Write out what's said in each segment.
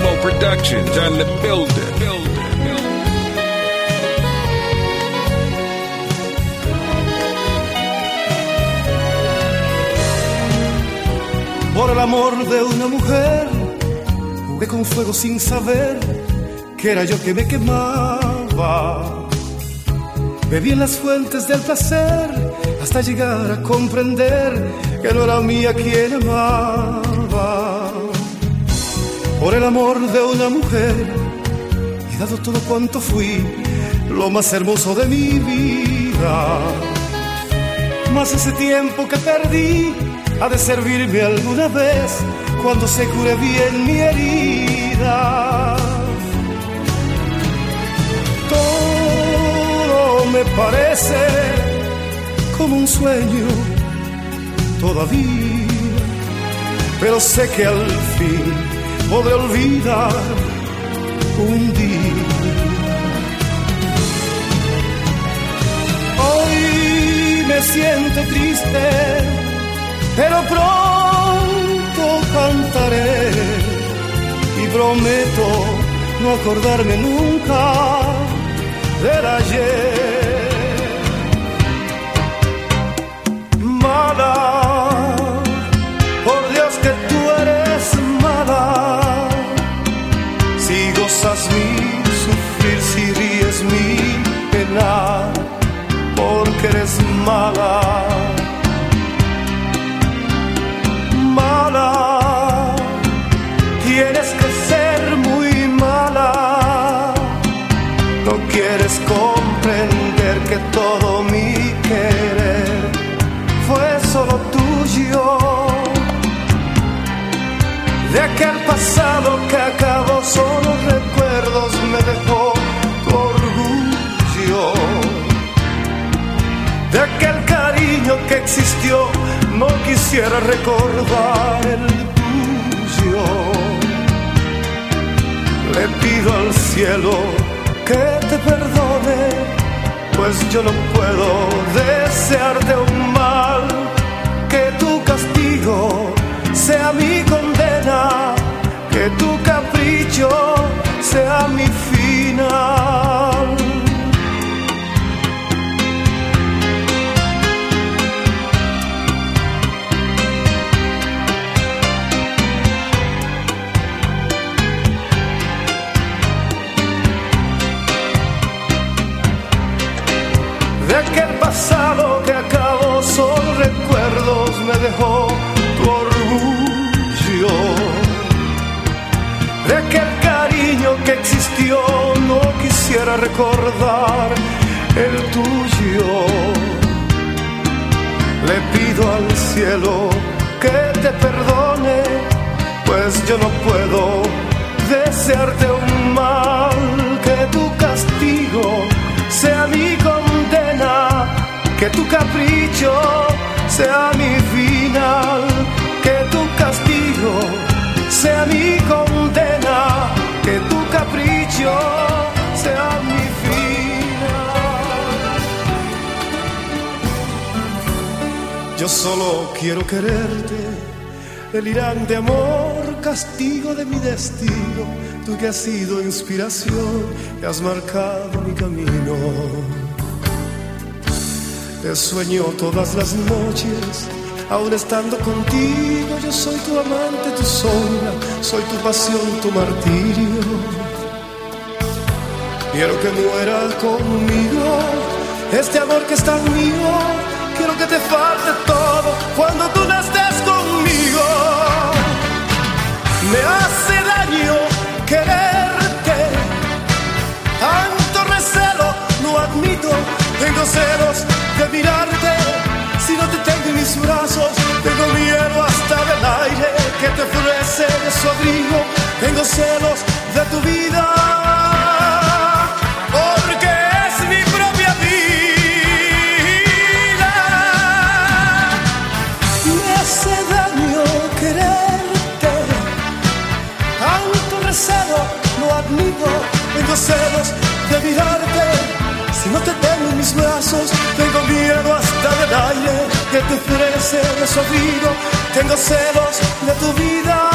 Productions on the builder. Por el amor de una mujer, jugué con fuego sin saber que era yo que me quemaba. Bebí en las fuentes del placer hasta llegar a comprender que no era mía quien amaba. Por el amor de una mujer he dado todo cuanto fui, lo más hermoso de mi vida. Más ese tiempo que perdí ha de servirme alguna vez cuando se cure bien mi herida. Todo me parece como un sueño todavía, pero sé que al fin podré olvidar un día. Hoy me siento triste pero pronto cantaré y prometo no acordarme nunca del ayer. Mala, existió no quisiera recordar el tuyo. Le pido al cielo que te perdone, pues yo no puedo desearte un mal, que tu castigo sea mi condena, que tu capricho sea mi final. Pasado que acabó, solo recuerdos me dejó tu orgullo. De aquel cariño que existió, no quisiera recordar el tuyo. Le pido al cielo que te perdone, pues yo no puedo tu capricho sea mi final, que tu castigo sea mi condena, que tu capricho sea mi final. Yo solo quiero quererte, delirante amor, castigo de mi destino, tú que has sido inspiración, que has marcado mi camino. Te sueño todas las noches, aún estando contigo, yo soy tu amante, tu sombra, soy tu pasión, tu martirio. Quiero que muera conmigo este amor que es tan mío. Quiero que te falte todo cuando tú no estés conmigo. Me hace daño quererte, tanto recelo, no admito. Tengo celos de mirarte, si no te tengo en mis brazos, tengo miedo hasta del aire que te ofrece su abrigo. Tengo celos de tu vida, recelo, no admito, tengo celos de mirarte. Si no te tengo en mis brazos, tengo miedo hasta del aire que te ofrece desobrido. Tengo celos de tu vida,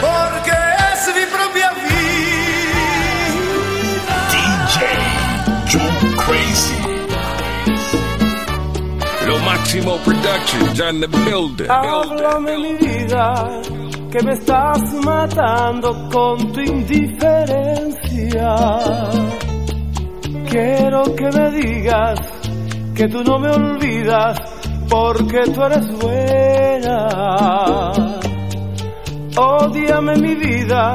porque es mi propia vida. DJ Joe Crazy. Lo máximo production, John the Builder. Háblame mi vida, que me estás matando con tu indiferencia. Quiero que me digas que tú no me olvidas porque tú eres buena. Odiame mi vida,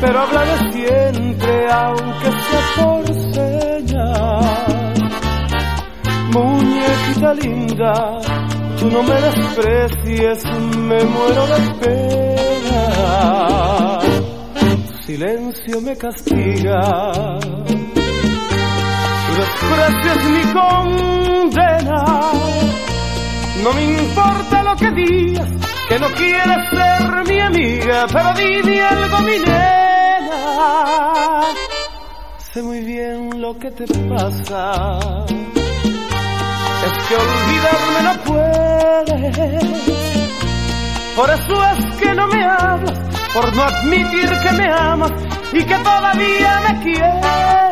pero háblame siempre, aunque sea por señas. Muñequita linda, tú no me desprecies, me muero de pena. Silencio me castiga, tu desprecio es mi condena. No me importa lo que digas, que no quieres ser mi amiga, pero dime algo, mi nena. Sé muy bien lo que te pasa es que olvidarme no puedes. Por eso es que no me hablas, por no admitir que me amas y que todavía me quieres.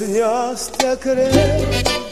Me enseñaste a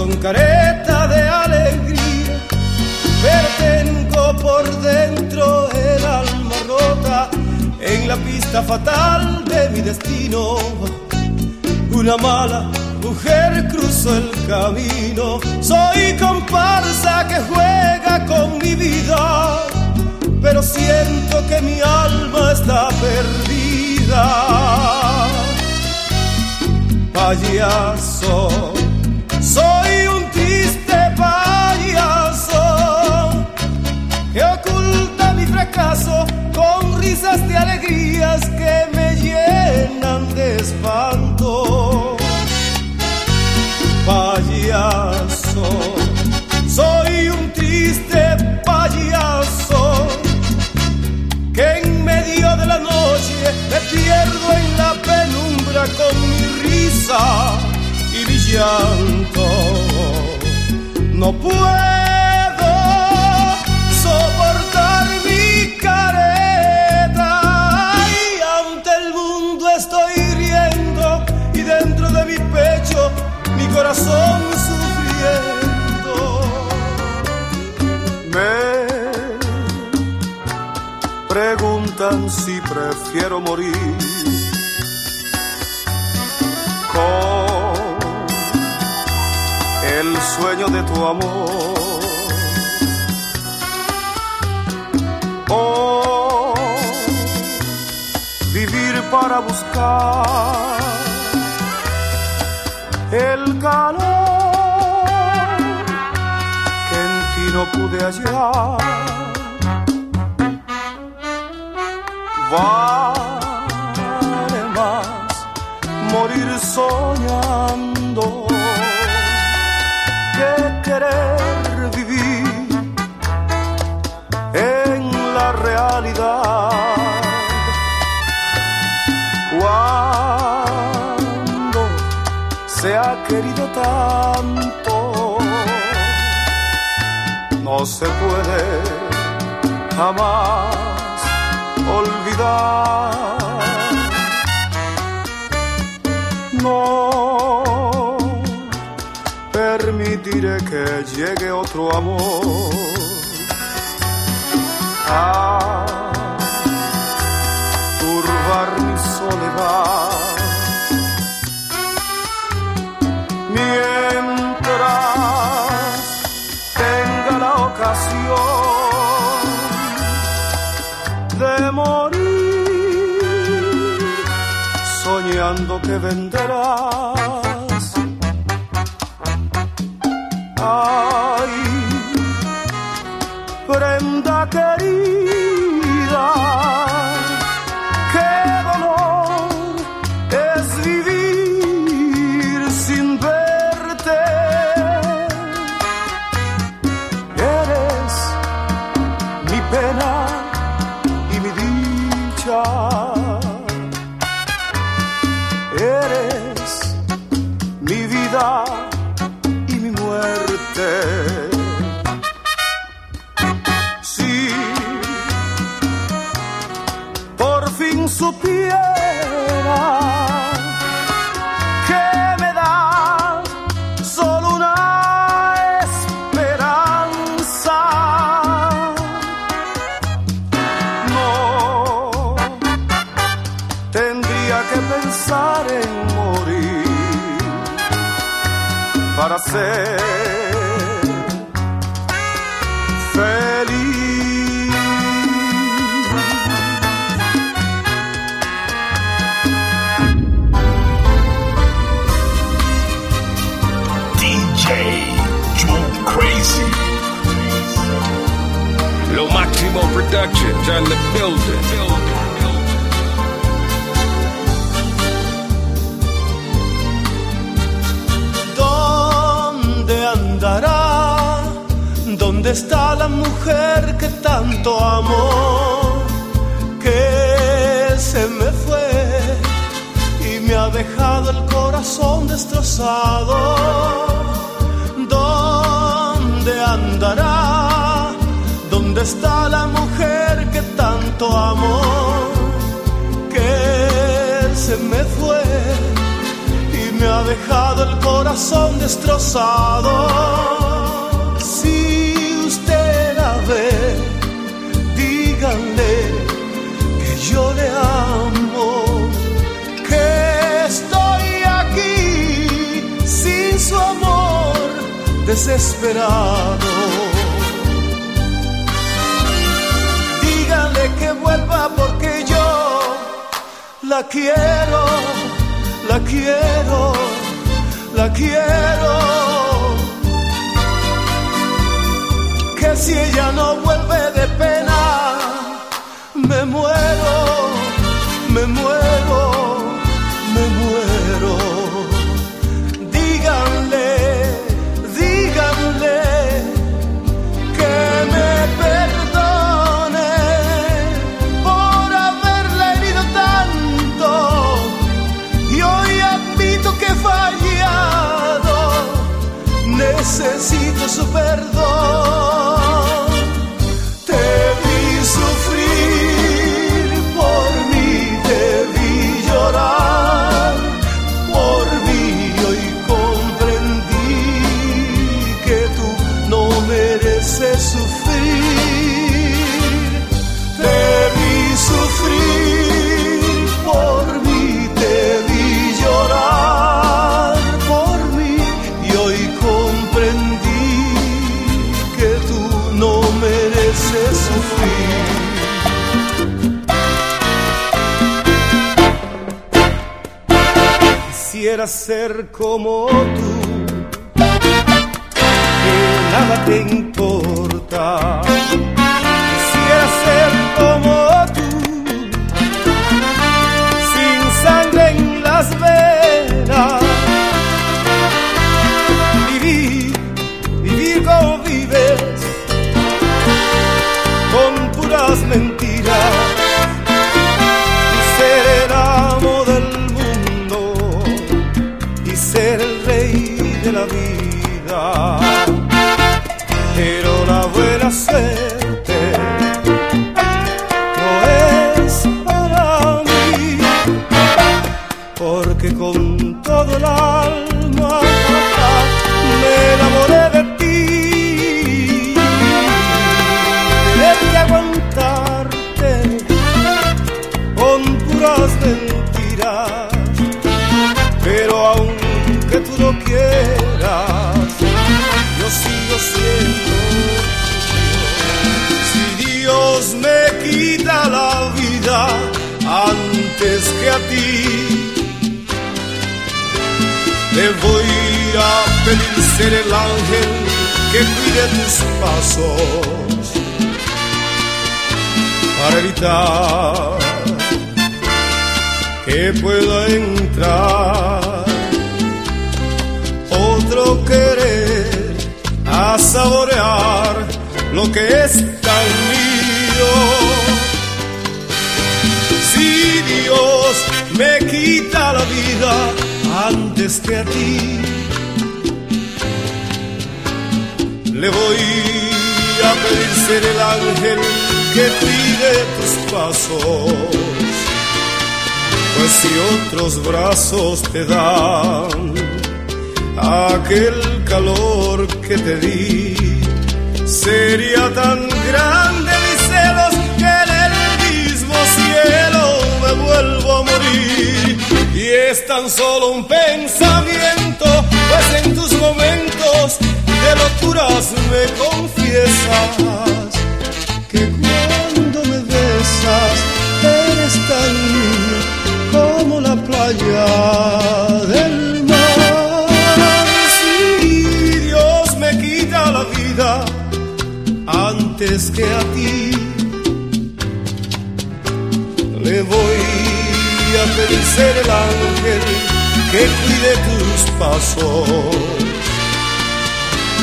con careta de alegría, pero tengo por dentro el alma rota en la pista fatal de mi destino. Una mala mujer cruzó el camino, soy comparsa que juega con mi vida pero siento que mi alma está perdida. Payaso, de alegrías que me llenan de espanto. Payaso, soy un triste payaso que en medio de la noche me pierdo en la penumbra con mi risa y mi llanto. No puedo si prefiero morir con el sueño de tu amor. O vivir para buscar el calor que en ti no pude hallar Vale más morir soñando que querer vivir en la realidad. Cuando se ha querido tanto, no se puede jamás olvidar. No permitiré que llegue otro amor. A turbar mi soledad. Mientras soñando que venderás. Ay, prenda querida, fin supiera que me da solo una esperanza. No tendría que pensar en morir para ser Productions on the. ¿Dónde andará? ¿Dónde está la mujer que tanto amó? Que se me fue y me ha dejado el corazón destrozado. ¿Dónde andará? ¿Dónde está la mujer que tanto amó? Que se me fue y me ha dejado el corazón destrozado. Si usted la ve, díganle que yo le amo, que estoy aquí sin su amor desesperado. Que vuelva porque yo la quiero, la quiero, la quiero. Que si ella no vuelve de pena, me muero, me muero, ser como tú, que nada te ser el ángel que cuide tus pasos para evitar que pueda entrar otro querer a saborear lo que es tan mío. Si Dios me quita la vida antes que a ti, le voy a pedir ser el ángel que cuide tus pasos. Pues si otros brazos te dan aquel calor que te di, sería tan grande mis celos que en el mismo cielo me vuelvo a morir. Y es tan solo un pensamiento, pues en tus momentos de locuras me confiesas que cuando me besas eres tan como la playa del mar. Si Dios me quita la vida antes que a ti, le voy a pedir ser el ángel que cuide tus pasos.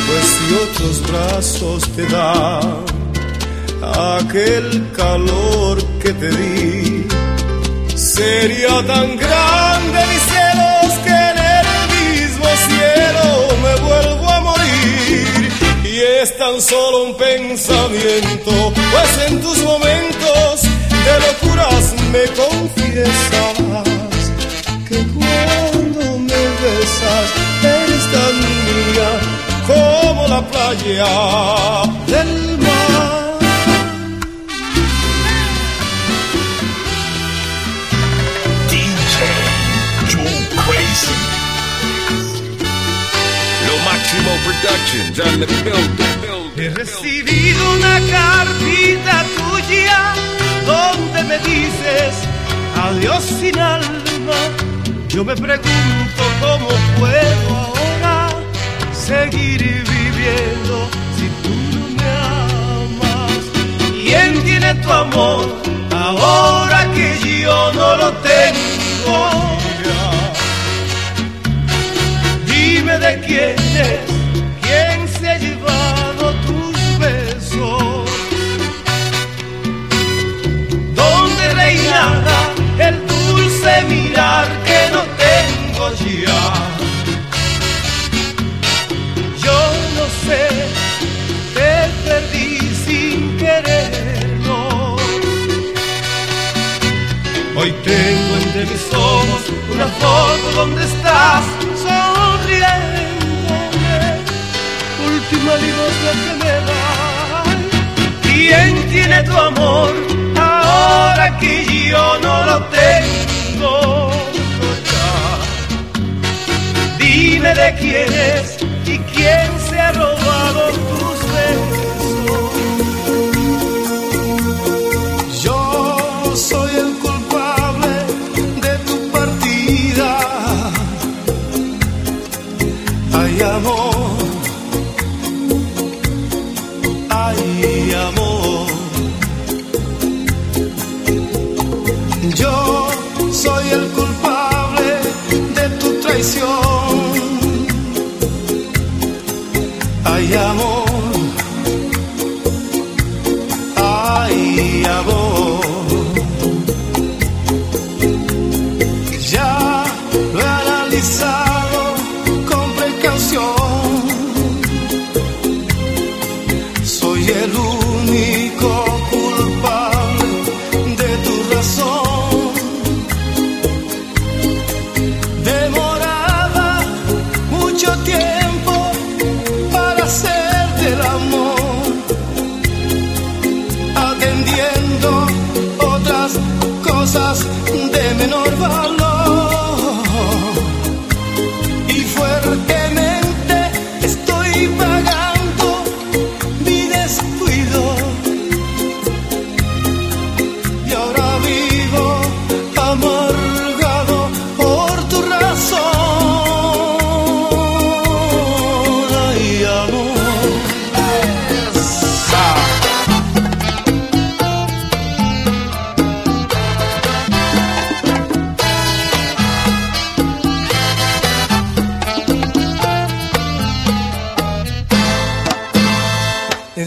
Pues si otros brazos te dan aquel calor que te di, sería tan grande mis celos que en el mismo cielo me vuelvo a morir. Y es tan solo un pensamiento, pues en tus momentos de locuras me confiesas que cuando me besas la playa del mar. DJ Crazy. Lo Máximo Productions on the building. He recibido una cartita tuya donde me dices adiós sin alma. Yo me pregunto cómo puedo ahora seguir viviendo si tú no me amas. ¿Quién tiene tu amor ahora que yo no lo tengo? Dime de quién es, quién se ha llevado tus besos. Donde reinará el dulce mirar que no tengo ya. Mis ojos una foto donde estás sonriéndome. Última limosna que me das. ¿Quién tiene tu amor ahora que yo no lo tengo? Dime de quién es y quién se ha robado tus besos.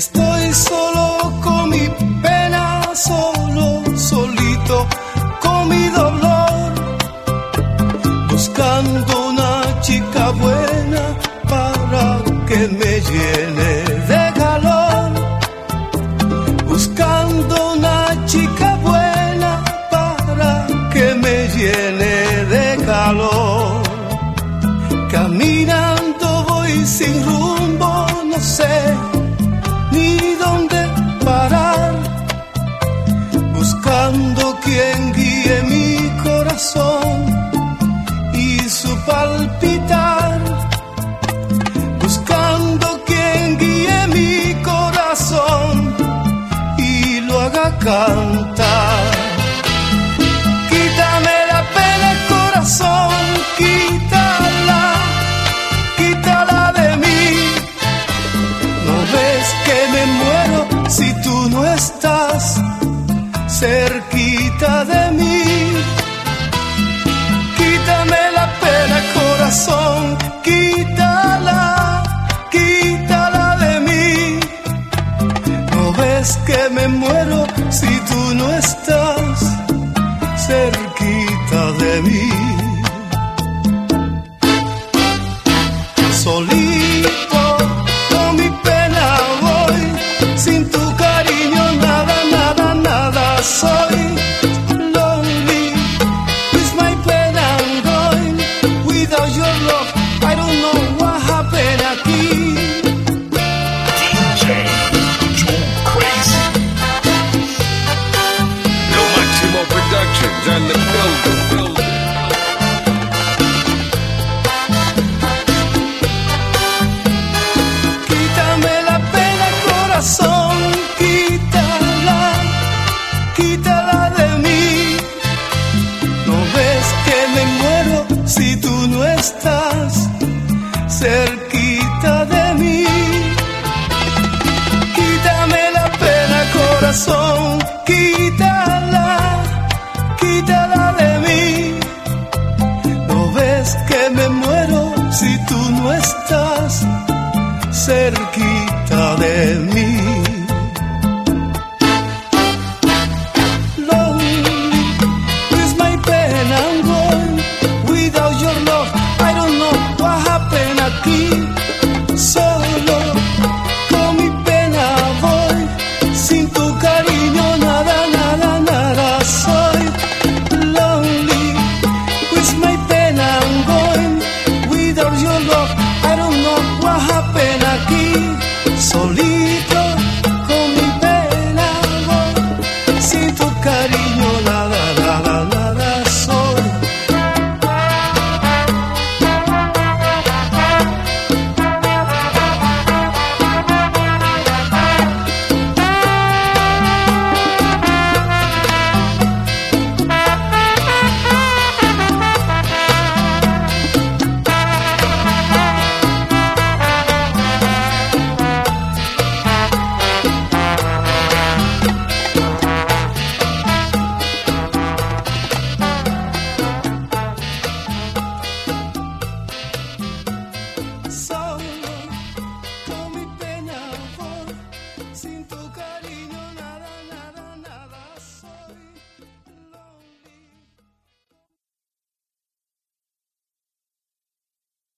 Estoy solo con mi pena, solo, solito con mi dolor, buscando una chica buena para que me llene. Call ser